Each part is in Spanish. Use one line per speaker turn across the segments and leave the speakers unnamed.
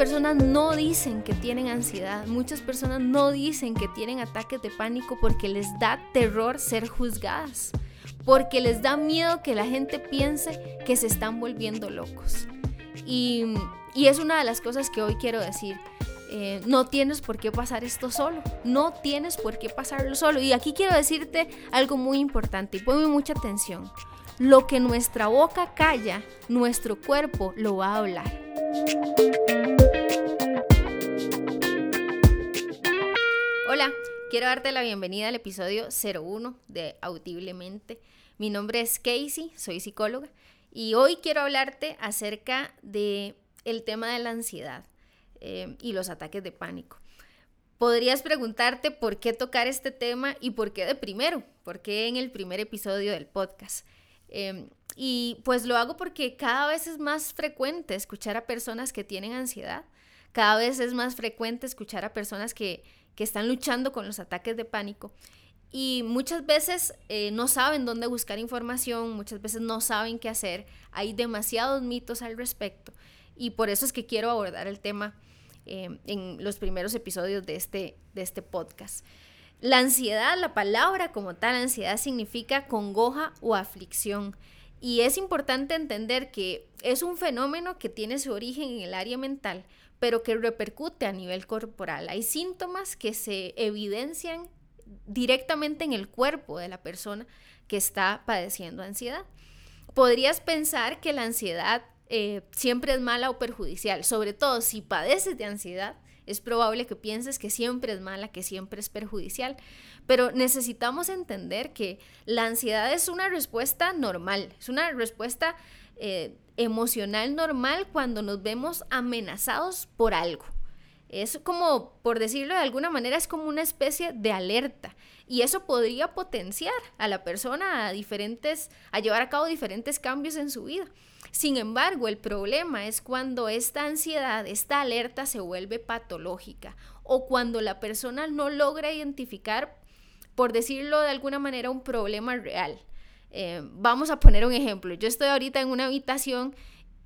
personas no dicen que tienen ansiedad, muchas personas no dicen que tienen ataques de pánico porque les da terror ser juzgadas, porque les da miedo que la gente piense que se están volviendo locos. Y, es una de las cosas que hoy quiero decir. Eh, no tienes por qué pasar esto solo, no tienes por qué pasarlo solo. Y aquí quiero decirte algo muy importante y ponme mucha atención. Lo que nuestra boca calla, nuestro cuerpo lo va a hablar. Hola, quiero darte la bienvenida al episodio 01 de Audiblemente. Mi nombre es Casey, soy psicóloga y hoy quiero hablarte acerca de el tema de la ansiedad eh, y los ataques de pánico. Podrías preguntarte por qué tocar este tema y por qué de primero, por qué en el primer episodio del podcast. Em, y pues lo hago porque cada vez es más frecuente escuchar a personas que tienen ansiedad, cada vez es más frecuente escuchar a personas que, están luchando con los ataques de pánico y muchas veces eh, no saben dónde buscar información, muchas veces no saben qué hacer, hay demasiados mitos al respecto y por eso es que quiero abordar el tema em, en los primeros episodios de este, de este podcast. La ansiedad, la palabra como tal, ansiedad significa congoja o aflicción. Y es importante entender que es un fenómeno que tiene su origen en el área mental, pero que repercute a nivel corporal. Hay síntomas que se evidencian directamente en el cuerpo de la persona que está padeciendo ansiedad. Podrías pensar que la ansiedad eh, siempre es mala o perjudicial, sobre todo si padeces de ansiedad, es probable que pienses que siempre es mala, que siempre es perjudicial, pero necesitamos entender que la ansiedad es una respuesta normal, es una respuesta eh, emocional normal cuando nos vemos amenazados por algo. Es como, por decirlo de alguna manera, es como una especie de alerta. Y eso podría potenciar a la persona a diferentes, a llevar a cabo diferentes cambios en su vida. Sin embargo, el problema es cuando esta ansiedad, esta alerta se vuelve patológica o cuando la persona no logra identificar, por decirlo de alguna manera, un problema real. Eh, vamos a poner un ejemplo. Yo estoy ahorita en una habitación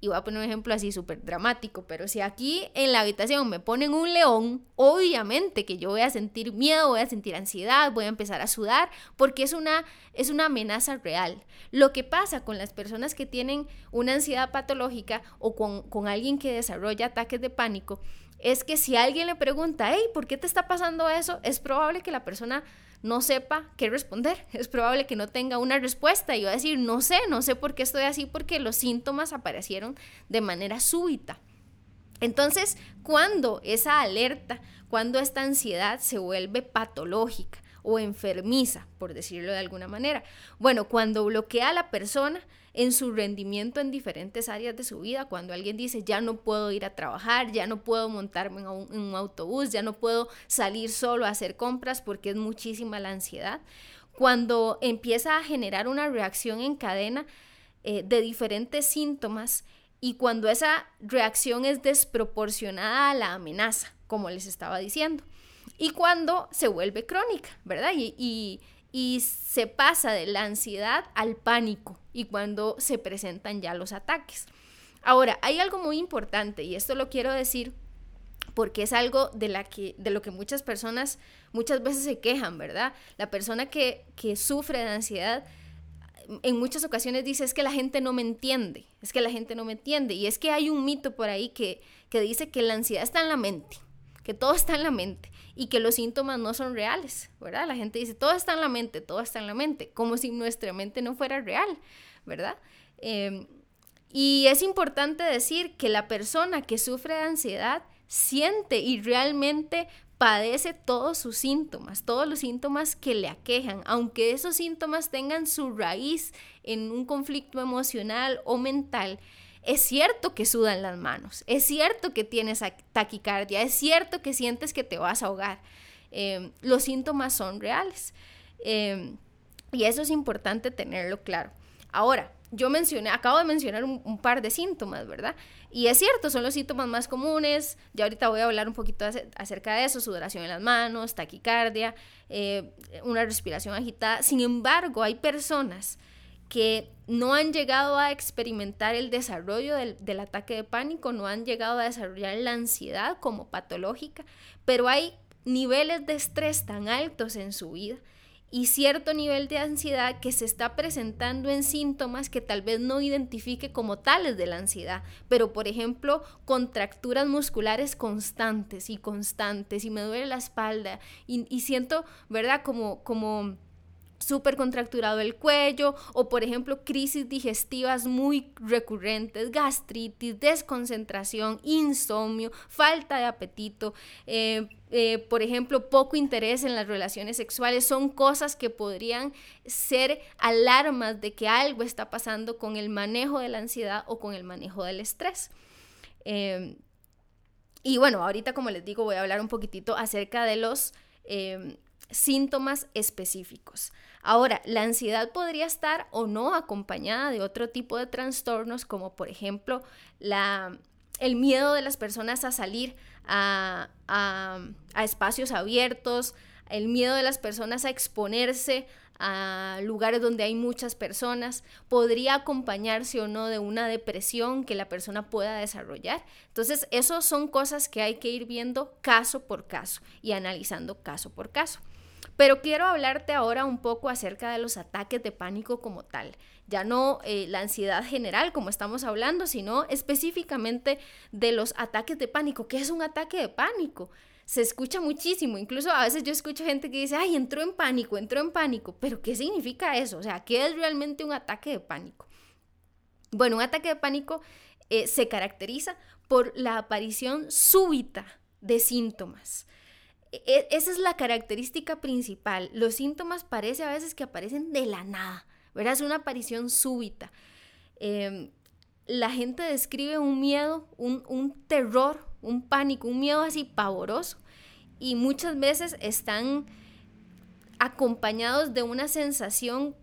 y voy a poner un ejemplo así súper dramático, pero si aquí en la habitación me ponen un león, obviamente que yo voy a sentir miedo, voy a sentir ansiedad, voy a empezar a sudar, porque es una, es una amenaza real. Lo que pasa con las personas que tienen una ansiedad patológica o con, con alguien que desarrolla ataques de pánico, es que si alguien le pregunta, hey, ¿por qué te está pasando eso? Es probable que la persona no sepa qué responder. Es probable que no tenga una respuesta y va a decir, no sé, no sé por qué estoy así porque los síntomas aparecieron de manera súbita. Entonces, cuando esa alerta, cuando esta ansiedad se vuelve patológica o enfermiza, por decirlo de alguna manera, bueno, cuando bloquea a la persona, en su rendimiento en diferentes áreas de su vida. Cuando alguien dice, ya no puedo ir a trabajar, ya no puedo montarme en un, autobús, ya no puedo salir solo a hacer compras porque es muchísima la ansiedad. Cuando empieza a generar una reacción en cadena eh, de diferentes síntomas y cuando esa reacción es desproporcionada a la amenaza, como les estaba diciendo. Y cuando se vuelve crónica, ¿verdad? y y se pasa de la ansiedad al pánico y cuando se presentan ya los ataques. Ahora, hay algo muy importante y esto lo quiero decir porque es algo de, la que, de lo que muchas personas muchas veces se quejan, ¿verdad? La persona que, que sufre de ansiedad en muchas ocasiones dice es que la gente no me entiende, es que la gente no me entiende y es que hay un mito por ahí que, que dice que la ansiedad está en la mente, que todo está en la mente y que los síntomas no son reales, ¿verdad? La gente dice, todo está en la mente, todo está en la mente, como si nuestra mente no fuera real, ¿verdad? Em, y es importante decir que la persona que sufre de ansiedad siente y realmente padece todos sus síntomas, todos los síntomas que le aquejan, aunque esos síntomas tengan su raíz en un conflicto emocional o mental, es cierto que sudan las manos, es cierto que tienes taquicardia, es cierto que sientes que te vas a ahogar. Em, los síntomas son reales. Em, y eso es importante tenerlo claro. Ahora, yo mencioné, acabo de mencionar un, par de síntomas, ¿verdad? Y es cierto, son los síntomas más comunes. Ya ahorita voy a hablar un poquito acerca de eso, sudoración en las manos, taquicardia, eh, una respiración agitada. Sin embargo, hay personas que no han llegado a experimentar el desarrollo del, del, ataque de pánico, no han llegado a desarrollar la ansiedad como patológica, pero hay niveles de estrés tan altos en su vida y cierto nivel de ansiedad que se está presentando en síntomas que tal vez no identifique como tales de la ansiedad, pero por ejemplo, contracturas musculares constantes y constantes y me duele la espalda y, y siento, ¿verdad? Como, como súper contracturado el cuello o por ejemplo crisis digestivas muy recurrentes, gastritis, desconcentración, insomnio, falta de apetito, eh, eh, por ejemplo poco interés en las relaciones sexuales, son cosas que podrían ser alarmas de que algo está pasando con el manejo de la ansiedad o con el manejo del estrés. Em, y bueno, ahorita como les digo voy a hablar un poquitito acerca de los síntomas específicos. Ahora, la ansiedad podría estar o no acompañada de otro tipo de trastornos, como por ejemplo la, el miedo de las personas a salir a, a espacios abiertos, el miedo de las personas a exponerse a lugares donde hay muchas personas, podría acompañarse o no de una depresión que la persona pueda desarrollar. Entonces, esas son cosas que hay que ir viendo caso por caso y analizando caso por caso. Pero quiero hablarte ahora un poco acerca de los ataques de pánico como tal. Ya no eh, la ansiedad general como estamos hablando, sino específicamente de los ataques de pánico. ¿Qué es un ataque de pánico? Se escucha muchísimo, incluso a veces yo escucho gente que dice, ay, entró en pánico, entró en pánico, pero ¿qué significa eso? O sea, ¿qué es realmente un ataque de pánico? Bueno, un ataque de pánico eh, se caracteriza por la aparición súbita de síntomas. E, esa es la característica principal. Los síntomas parece a veces que aparecen de la nada, ¿verdad? Es una aparición súbita. Em, la gente describe un miedo, un, un, terror, un pánico, un miedo así pavoroso y muchas veces están acompañados de una sensación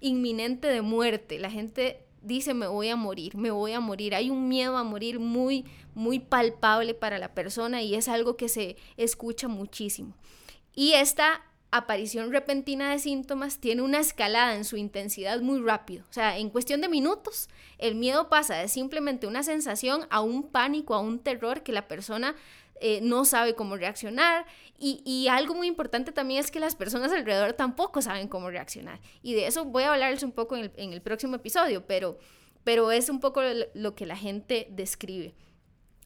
inminente de muerte. La gente dice me voy a morir, me voy a morir. Hay un miedo a morir muy, muy palpable para la persona y es algo que se escucha muchísimo. Y esta aparición repentina de síntomas tiene una escalada en su intensidad muy rápido. O sea, en cuestión de minutos, el miedo pasa de simplemente una sensación a un pánico, a un terror que la persona eh, no sabe cómo reaccionar y, algo muy importante también es que las personas alrededor tampoco saben cómo reaccionar y de eso voy a hablarles un poco en el, próximo episodio, pero, pero es un poco lo, que la gente describe.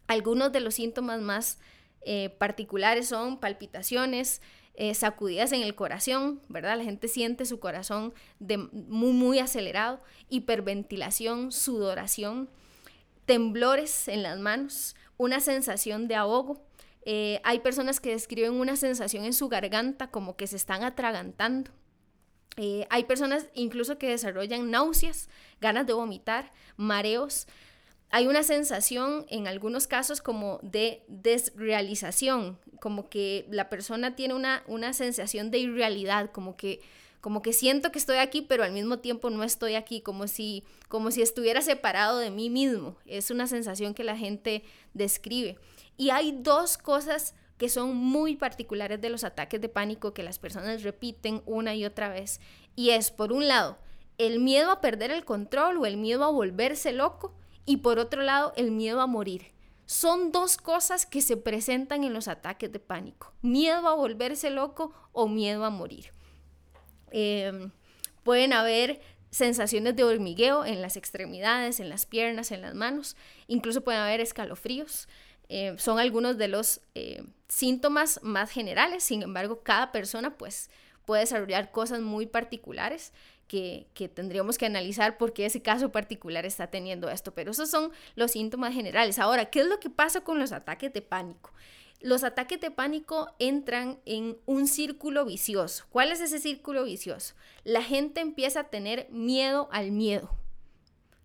Algunos de los síntomas más eh, particulares son palpitaciones, eh, sacudidas en el corazón, ¿verdad? La gente siente su corazón de, muy, muy acelerado, hiperventilación, sudoración, temblores en las manos, una sensación de ahogo. Eh, hay personas que describen una sensación en su garganta como que se están atragantando. Eh, hay personas incluso que desarrollan náuseas, ganas de vomitar, mareos. Hay una sensación en algunos casos como de desrealización, como que la persona tiene una, una sensación de irrealidad, como que como que siento que estoy aquí, pero al mismo tiempo no estoy aquí, como si, como si estuviera separado de mí mismo. Es una sensación que la gente describe. Y hay dos cosas que son muy particulares de los ataques de pánico que las personas repiten una y otra vez. Y es, por un lado, el miedo a perder el control o el miedo a volverse loco. Y por otro lado, el miedo a morir. Son dos cosas que se presentan en los ataques de pánico. Miedo a volverse loco o miedo a morir. Em, pueden haber sensaciones de hormigueo en las extremidades, en las piernas, en las manos. Incluso pueden haber escalofríos. Em, son algunos de los eh, síntomas más generales. Sin embargo, cada persona pues puede desarrollar cosas muy particulares que, que, tendríamos que analizar por qué ese caso particular está teniendo esto. Pero esos son los síntomas generales. Ahora, ¿qué es lo que pasa con los ataques de pánico? Los ataques de pánico entran en un círculo vicioso. ¿Cuál es ese círculo vicioso? La gente empieza a tener miedo al miedo.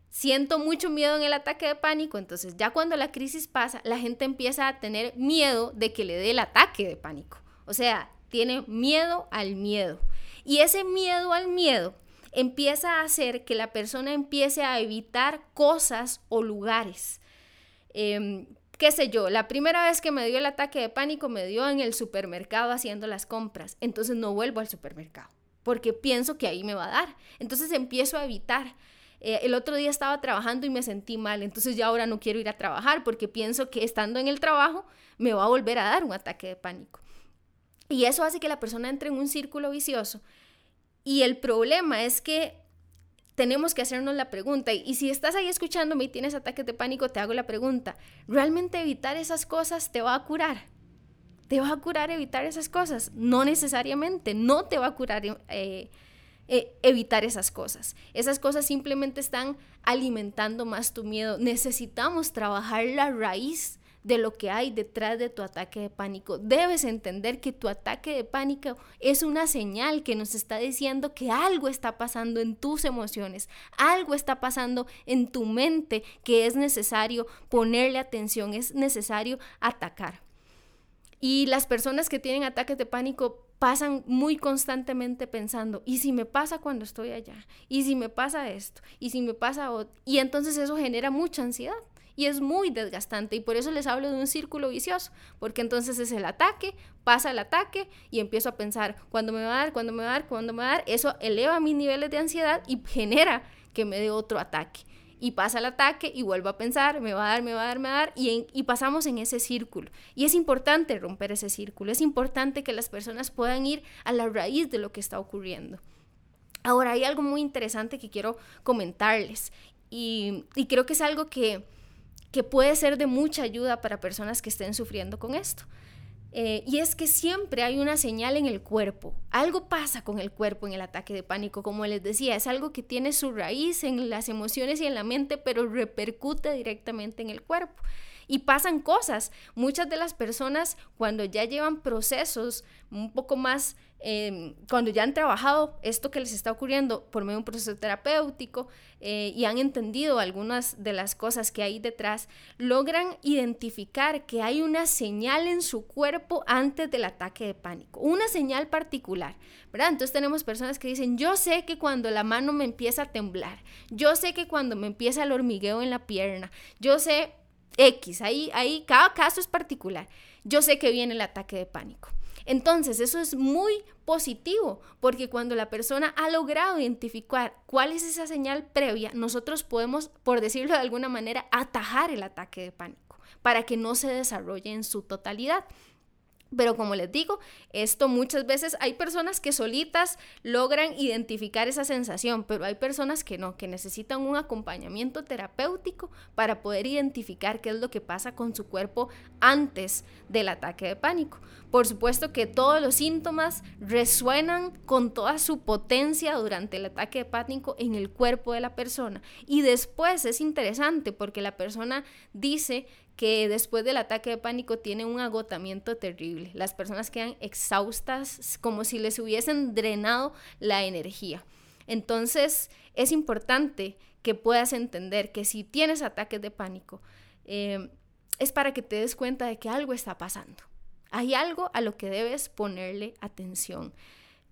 Siento mucho miedo en el ataque de pánico, entonces ya cuando la crisis pasa, la gente empieza a tener miedo de que le dé el ataque de pánico. O sea, tiene miedo al miedo. Y ese miedo al miedo empieza a hacer que la persona empiece a evitar cosas o lugares. Em, qué sé yo, la primera vez que me dio el ataque de pánico me dio en el supermercado haciendo las compras, entonces no vuelvo al supermercado. porque pienso que ahí me va a dar. Entonces empiezo a evitar. Eh, el otro día estaba trabajando y me sentí mal, entonces ya ahora no quiero ir a trabajar porque pienso que estando en el trabajo me va a volver a dar un ataque de pánico. Y eso hace que la persona entre en un círculo vicioso. Y el problema es que tenemos que hacernos la pregunta. Y si estás ahí escuchándome y tienes ataques de pánico, te hago la pregunta. ¿Realmente evitar esas cosas te va a curar? ¿Te va a curar evitar esas cosas? No necesariamente, no te va a curar eh, eh, evitar esas cosas. Esas cosas simplemente están alimentando más tu miedo. Necesitamos trabajar la raíz de lo que hay detrás de tu ataque de pánico. Debes entender que tu ataque de pánico es una señal que nos está diciendo que algo está pasando en tus emociones, algo está pasando en tu mente que es necesario ponerle atención, es necesario atacar. Y las personas que tienen ataques de pánico pasan muy constantemente pensando, ¿y si me pasa cuando estoy allá? ¿Y si me pasa esto? ¿Y si me pasa otro? Y entonces eso genera mucha ansiedad y es muy desgastante y por eso les hablo de un círculo vicioso, porque entonces es el ataque, pasa el ataque y empiezo a pensar, ¿cuándo me va a dar? ¿Cuándo me va a dar? ¿Cuándo me va a dar? Eso eleva mis niveles de ansiedad y genera que me dé otro ataque. Y pasa el ataque y vuelvo a pensar, me va a dar, me va a dar, me va a dar, y, y pasamos en ese círculo. Y es importante romper ese círculo, es importante que las personas puedan ir a la raíz de lo que está ocurriendo. Ahora, hay algo muy interesante que quiero comentarles y, y creo que es algo que, que puede ser de mucha ayuda para personas que estén sufriendo con esto. Eh, y es que siempre hay una señal en el cuerpo. Algo pasa con el cuerpo en el ataque de pánico, como les decía, es algo que tiene su raíz en las emociones y en la mente, pero repercute directamente en el cuerpo. Y pasan cosas. Muchas de las personas cuando ya llevan procesos un poco más Em, cuando ya han trabajado esto que les está ocurriendo por medio de un proceso terapéutico eh, y han entendido algunas de las cosas que hay detrás, logran identificar que hay una señal en su cuerpo antes del ataque de pánico, una señal particular, ¿verdad? Entonces tenemos personas que dicen, yo sé que cuando la mano me empieza a temblar, yo sé que cuando me empieza el hormigueo en la pierna, yo sé X, ahí, ahí cada caso es particular, yo sé que viene el ataque de pánico. Entonces, eso es muy positivo, porque cuando la persona ha logrado identificar cuál es esa señal previa, nosotros podemos, por decirlo de alguna manera, atajar el ataque de pánico para que no se desarrolle en su totalidad. Pero como les digo, esto muchas veces hay personas que solitas logran identificar esa sensación, pero hay personas que no, que necesitan un acompañamiento terapéutico para poder identificar qué es lo que pasa con su cuerpo antes del ataque de pánico. Por supuesto que todos los síntomas resuenan con toda su potencia durante el ataque de pánico en el cuerpo de la persona. Y después es interesante porque la persona dice que después del ataque de pánico tiene un agotamiento terrible. Las personas quedan exhaustas como si les hubiesen drenado la energía. Entonces es importante que puedas entender que si tienes ataques de pánico, eh, es para que te des cuenta de que algo está pasando. Hay algo a lo que debes ponerle atención.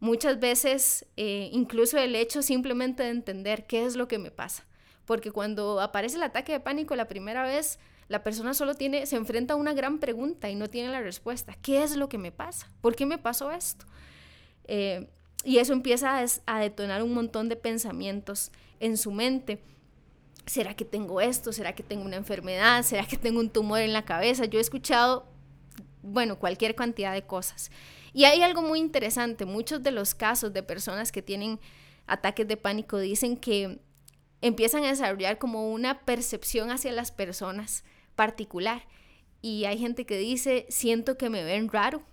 Muchas veces, eh, incluso el hecho simplemente de entender qué es lo que me pasa. Porque cuando aparece el ataque de pánico la primera vez, la persona solo tiene, se enfrenta a una gran pregunta y no tiene la respuesta. ¿Qué es lo que me pasa? ¿Por qué me pasó esto? Eh, y eso empieza a, a, detonar un montón de pensamientos en su mente. ¿Será que tengo esto? ¿Será que tengo una enfermedad? ¿Será que tengo un tumor en la cabeza? Yo he escuchado, bueno, cualquier cantidad de cosas. Y hay algo muy interesante. Muchos de los casos de personas que tienen ataques de pánico dicen que empiezan a desarrollar como una percepción hacia las personas particular. Y hay gente que dice, siento que me ven raro,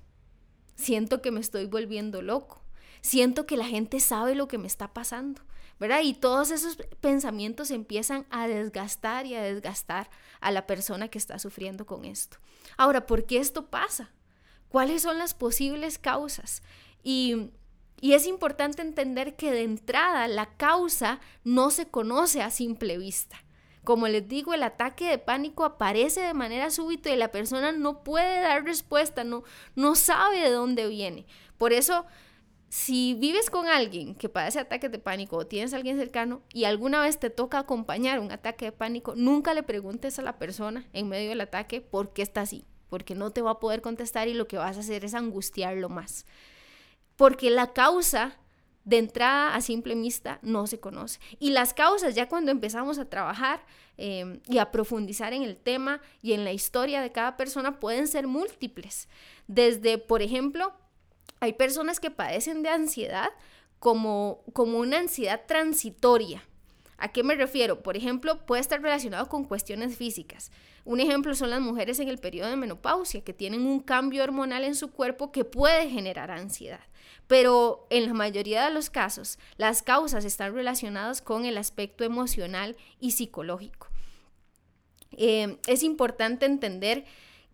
siento que me estoy volviendo loco, siento que la gente sabe lo que me está pasando, ¿verdad? Y todos esos pensamientos empiezan a desgastar y a desgastar a la persona que está sufriendo con esto. Ahora, ¿por qué esto pasa? ¿Cuáles son las posibles causas? Y y es importante entender que de entrada la causa no se conoce a simple vista. Como les digo, el ataque de pánico aparece de manera súbita y la persona no puede dar respuesta, no, no sabe de dónde viene. Por eso, si vives con alguien que padece ataques de pánico o tienes a alguien cercano y alguna vez te toca acompañar un ataque de pánico, nunca le preguntes a la persona en medio del ataque por qué está así, porque no te va a poder contestar y lo que vas a hacer es angustiarlo más. Porque la causa de entrada a simple vista no se conoce. Y las causas, ya cuando empezamos a trabajar em, y a profundizar en el tema y en la historia de cada persona, pueden ser múltiples. Desde, por ejemplo, hay personas que padecen de ansiedad como, como una ansiedad transitoria. ¿A qué me refiero? Por ejemplo, puede estar relacionado con cuestiones físicas. Un ejemplo son las mujeres en el periodo de menopausia, que tienen un cambio hormonal en su cuerpo que puede generar ansiedad. Pero en la mayoría de los casos, las causas están relacionadas con el aspecto emocional y psicológico. Eh, es importante entender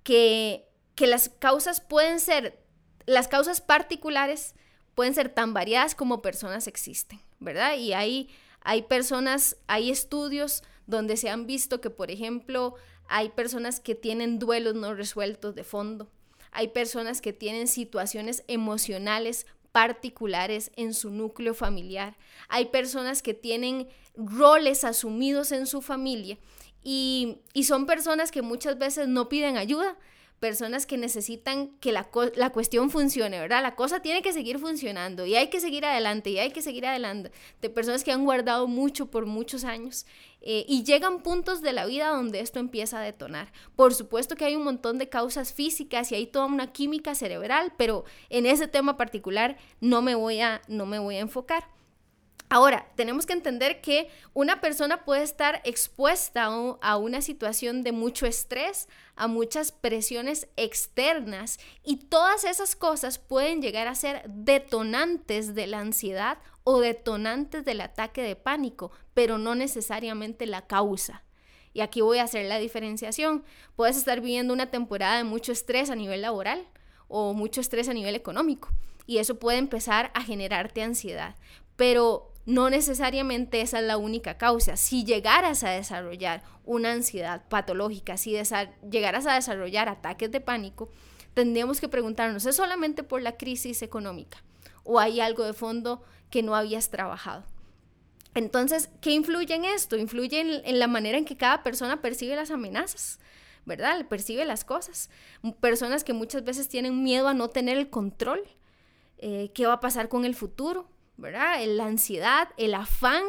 que, que las causas pueden ser, las causas particulares pueden ser tan variadas como personas existen, ¿verdad? Y hay, hay personas, hay estudios donde se han visto que, por ejemplo, hay personas que tienen duelos no resueltos de fondo, hay personas que tienen situaciones emocionales particulares en su núcleo familiar. Hay personas que tienen roles asumidos en su familia y, y son personas que muchas veces no piden ayuda, personas que necesitan que la, la, cuestión funcione, ¿verdad? La cosa tiene que seguir funcionando y hay que seguir adelante y hay que seguir adelante. De personas que han guardado mucho por muchos años eh, y llegan puntos de la vida donde esto empieza a detonar. Por supuesto que hay un montón de causas físicas y hay toda una química cerebral, pero en ese tema particular no me voy a, no me voy a enfocar. Ahora, tenemos que entender que una persona puede estar expuesta a una situación de mucho estrés, a muchas presiones externas y todas esas cosas pueden llegar a ser detonantes de la ansiedad o detonantes del ataque de pánico, pero no necesariamente la causa. Y aquí voy a hacer la diferenciación. Puedes estar viviendo una temporada de mucho estrés a nivel laboral o mucho estrés a nivel económico y eso puede empezar a generarte ansiedad. Pero no necesariamente esa es la única causa. Si llegaras a desarrollar una ansiedad patológica, si llegaras a desarrollar ataques de pánico, tendríamos que preguntarnos, ¿es solamente por la crisis económica o hay algo de fondo que no habías trabajado? Entonces, ¿qué influye en esto? Influye en, la manera en que cada persona percibe las amenazas, ¿verdad? Percibe las cosas. Personas que muchas veces tienen miedo a no tener el control. Eh, ¿Qué va a pasar con el futuro? ¿Verdad? La ansiedad, el afán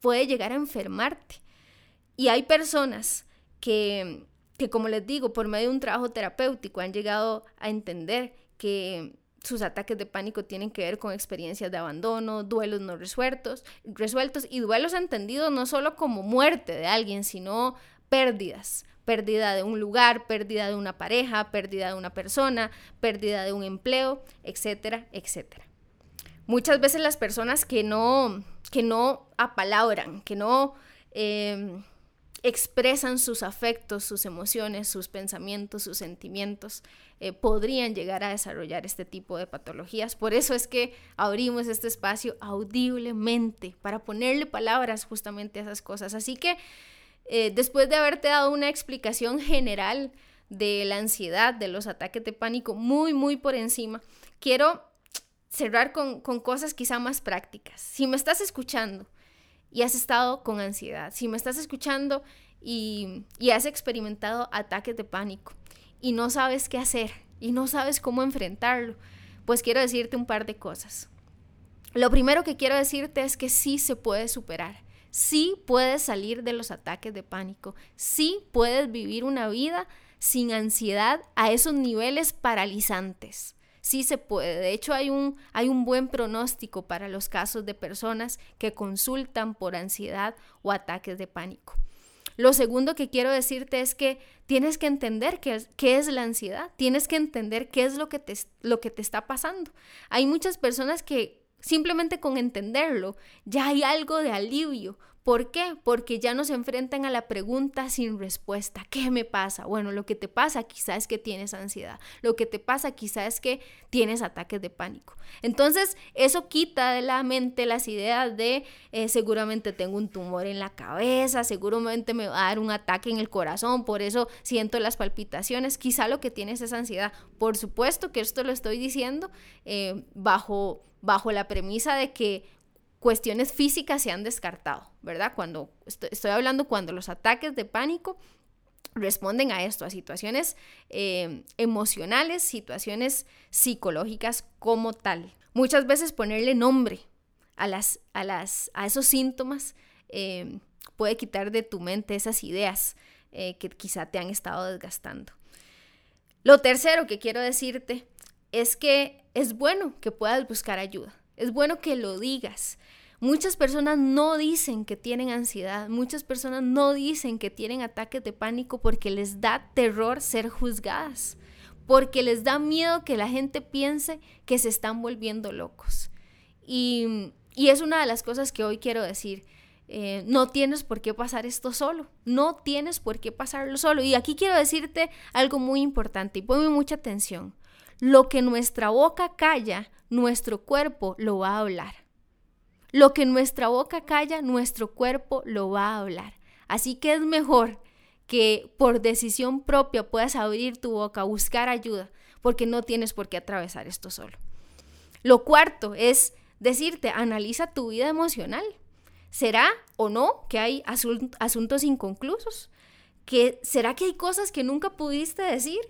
puede llegar a enfermarte. Y hay personas que, que, como les digo, por medio de un trabajo terapéutico han llegado a entender que sus ataques de pánico tienen que ver con experiencias de abandono, duelos no resueltos, resueltos y duelos entendidos no solo como muerte de alguien, sino pérdidas, pérdida de un lugar, pérdida de una pareja, pérdida de una persona, pérdida de un empleo, etcétera, etcétera muchas veces las personas que no, que no apalabran, que no em, expresan sus afectos, sus emociones, sus pensamientos, sus sentimientos, eh, podrían llegar a desarrollar este tipo de patologías. Por eso es que abrimos este espacio audiblemente para ponerle palabras justamente a esas cosas. Así que eh, después de haberte dado una explicación general de la ansiedad, de los ataques de pánico, muy, muy por encima, quiero cerrar con, cosas quizá más prácticas. Si me estás escuchando y has estado con ansiedad, si me estás escuchando y, y has experimentado ataques de pánico y no sabes qué hacer y no sabes cómo enfrentarlo, pues quiero decirte un par de cosas. Lo primero que quiero decirte es que sí se puede superar. Sí puedes salir de los ataques de pánico. Sí puedes vivir una vida sin ansiedad a esos niveles paralizantes sí se puede. De hecho, hay un, hay un buen pronóstico para los casos de personas que consultan por ansiedad o ataques de pánico. Lo segundo que quiero decirte es que tienes que entender qué es, qué es la ansiedad, tienes que entender qué es lo que, te, lo que te está pasando. Hay muchas personas que simplemente con entenderlo ya hay algo de alivio ¿Por qué? Porque ya no se enfrentan a la pregunta sin respuesta. ¿Qué me pasa? Bueno, lo que te pasa quizás es que tienes ansiedad. Lo que te pasa quizás es que tienes ataques de pánico. Entonces, eso quita de la mente las ideas de eh, seguramente tengo un tumor en la cabeza, seguramente me va a dar un ataque en el corazón, por eso siento las palpitaciones. Quizá lo que tienes es ansiedad. Por supuesto que esto lo estoy diciendo eh, bajo, bajo la premisa de que cuestiones físicas se han descartado, ¿verdad? Cuando estoy, hablando cuando los ataques de pánico responden a esto, a situaciones eh, emocionales, situaciones psicológicas como tal. Muchas veces ponerle nombre, a, las, a, las, a esos síntomas, eh, puede quitar de tu mente esas ideas eh, que quizá te han estado desgastando. Lo tercero que quiero decirte es que es bueno que puedas buscar ayuda, es bueno que lo digas. Muchas personas no dicen que tienen ansiedad, muchas personas no dicen que tienen ataques de pánico porque les da terror ser juzgadas, porque les da miedo que la gente piense que se están volviendo locos. Y, y es una de las cosas que hoy quiero decir. Eh, no tienes por qué pasar esto solo, no tienes por qué pasarlo solo. Y aquí quiero decirte algo muy importante y ponme mucha atención. Lo que nuestra boca calla, nuestro cuerpo lo va a hablar. Lo que nuestra boca calla, nuestro cuerpo lo va a hablar. Así que es mejor que por decisión propia puedas abrir tu boca, buscar ayuda, porque no tienes por qué atravesar esto solo. Lo cuarto es decirte, analiza tu vida emocional. ¿Será o no que hay asuntos inconclusos? ¿Que, ¿Será que hay cosas que nunca pudiste decir?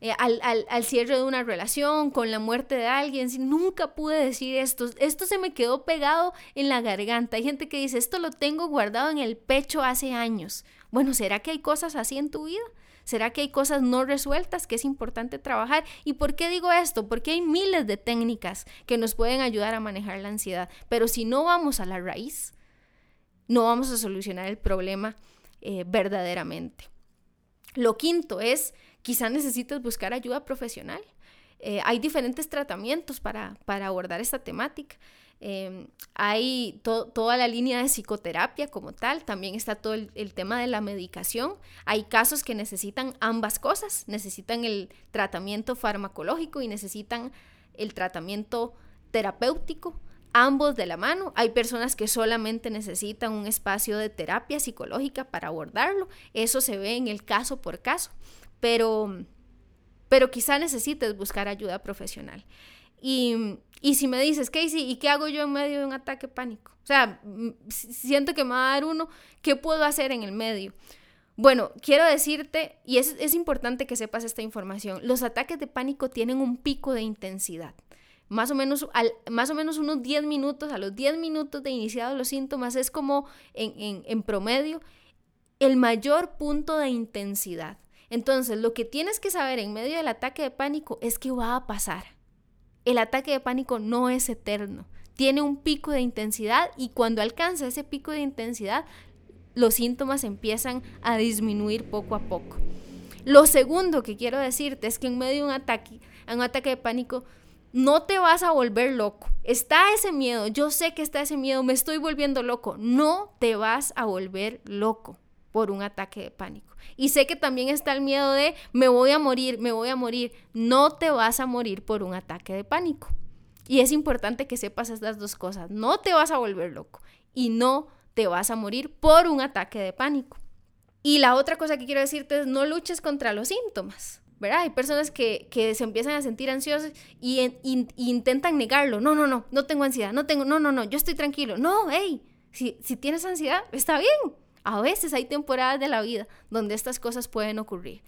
Eh, al, cierre de una relación, con la muerte de alguien, nunca pude decir esto, esto se me quedó pegado en la garganta. Hay gente que dice, esto lo tengo guardado en el pecho hace años. Bueno, ¿será que hay cosas así en tu vida? ¿Será que hay cosas no resueltas que es importante trabajar? ¿Y por qué digo esto? Porque hay miles de técnicas que nos pueden ayudar a manejar la ansiedad, pero si no vamos a la raíz, no vamos a solucionar el problema eh, verdaderamente. Lo quinto es, quizá necesites buscar ayuda profesional. Eh, hay diferentes tratamientos para, abordar esta temática. Em, hay toda la línea de psicoterapia como tal, también está todo el, el, tema de la medicación. Hay casos que necesitan ambas cosas, necesitan el tratamiento farmacológico y necesitan el tratamiento terapéutico ambos de la mano. Hay personas que solamente necesitan un espacio de terapia psicológica para abordarlo. Eso se ve en el caso por caso, pero, pero quizá necesites buscar ayuda profesional. Y, y si me dices, Casey, ¿y qué hago yo en medio de un ataque pánico? O sea, siento que me va a dar uno, ¿qué puedo hacer en el medio? Bueno, quiero decirte, y es, es importante que sepas esta información, los ataques de pánico tienen un pico de intensidad más o menos, al, más o menos unos 10 minutos, a los 10 minutos de iniciados los síntomas, es como en, en promedio el mayor punto de intensidad. Entonces, lo que tienes que saber en medio del ataque de pánico es que va a pasar. El ataque de pánico no es eterno, tiene un pico de intensidad y cuando alcanza ese pico de intensidad, los síntomas empiezan a disminuir poco a poco. Lo segundo que quiero decirte es que en medio de un ataque, un ataque de pánico, no te vas a volver loco. Está ese miedo, yo sé que está ese miedo, me estoy volviendo loco. No te vas a volver loco por un ataque de pánico. Y sé que también está el miedo de me voy a morir, me voy a morir. No te vas a morir por un ataque de pánico. Y es importante que sepas estas dos cosas. No te vas a volver loco y no te vas a morir por un ataque de pánico. Y la otra cosa que quiero decirte es no luches contra los síntomas. ¿verdad? Hay personas que, se empiezan a sentir ansiosas y, intentan negarlo. No, no, no, no tengo ansiedad, no tengo, no, no, no, yo estoy tranquilo. No, hey, si, si tienes ansiedad, está bien. A veces hay temporadas de la vida donde estas cosas pueden ocurrir.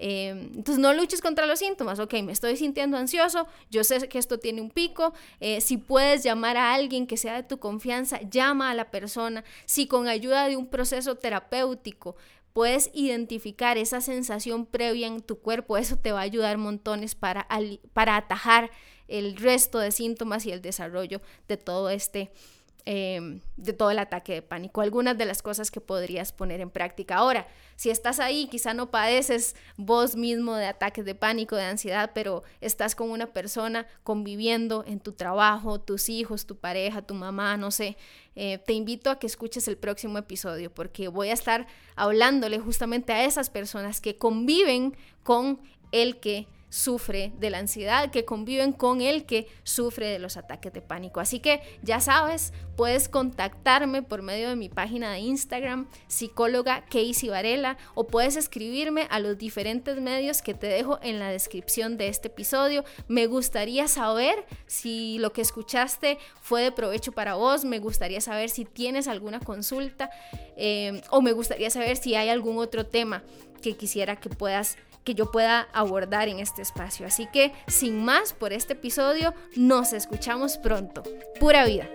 Em, entonces no luches contra los síntomas, ok, me estoy sintiendo ansioso, yo sé que esto tiene un pico, eh, si puedes llamar a alguien que sea de tu confianza, llama a la persona, si con ayuda de un proceso terapéutico puedes identificar esa sensación previa en tu cuerpo, eso te va a ayudar montones para, para atajar el resto de síntomas y el desarrollo de todo este Em, de todo el ataque de pánico, algunas de las cosas que podrías poner en práctica. Ahora, si estás ahí, quizá no padeces vos mismo de ataques de pánico, de ansiedad, pero estás con una persona conviviendo en tu trabajo, tus hijos, tu pareja, tu mamá, no sé, eh, te invito a que escuches el próximo episodio porque voy a estar hablándole justamente a esas personas que conviven con el que sufre de la ansiedad, que conviven con el que sufre de los ataques de pánico. Así que ya sabes, puedes contactarme por medio de mi página de Instagram, psicóloga Casey Varela, o puedes escribirme a los diferentes medios que te dejo en la descripción de este episodio. Me gustaría saber si lo que escuchaste fue de provecho para vos, me gustaría saber si tienes alguna consulta eh, o me gustaría saber si hay algún otro tema que quisiera que puedas que yo pueda abordar en este espacio. Así que sin más por este episodio, nos escuchamos pronto. Pura vida.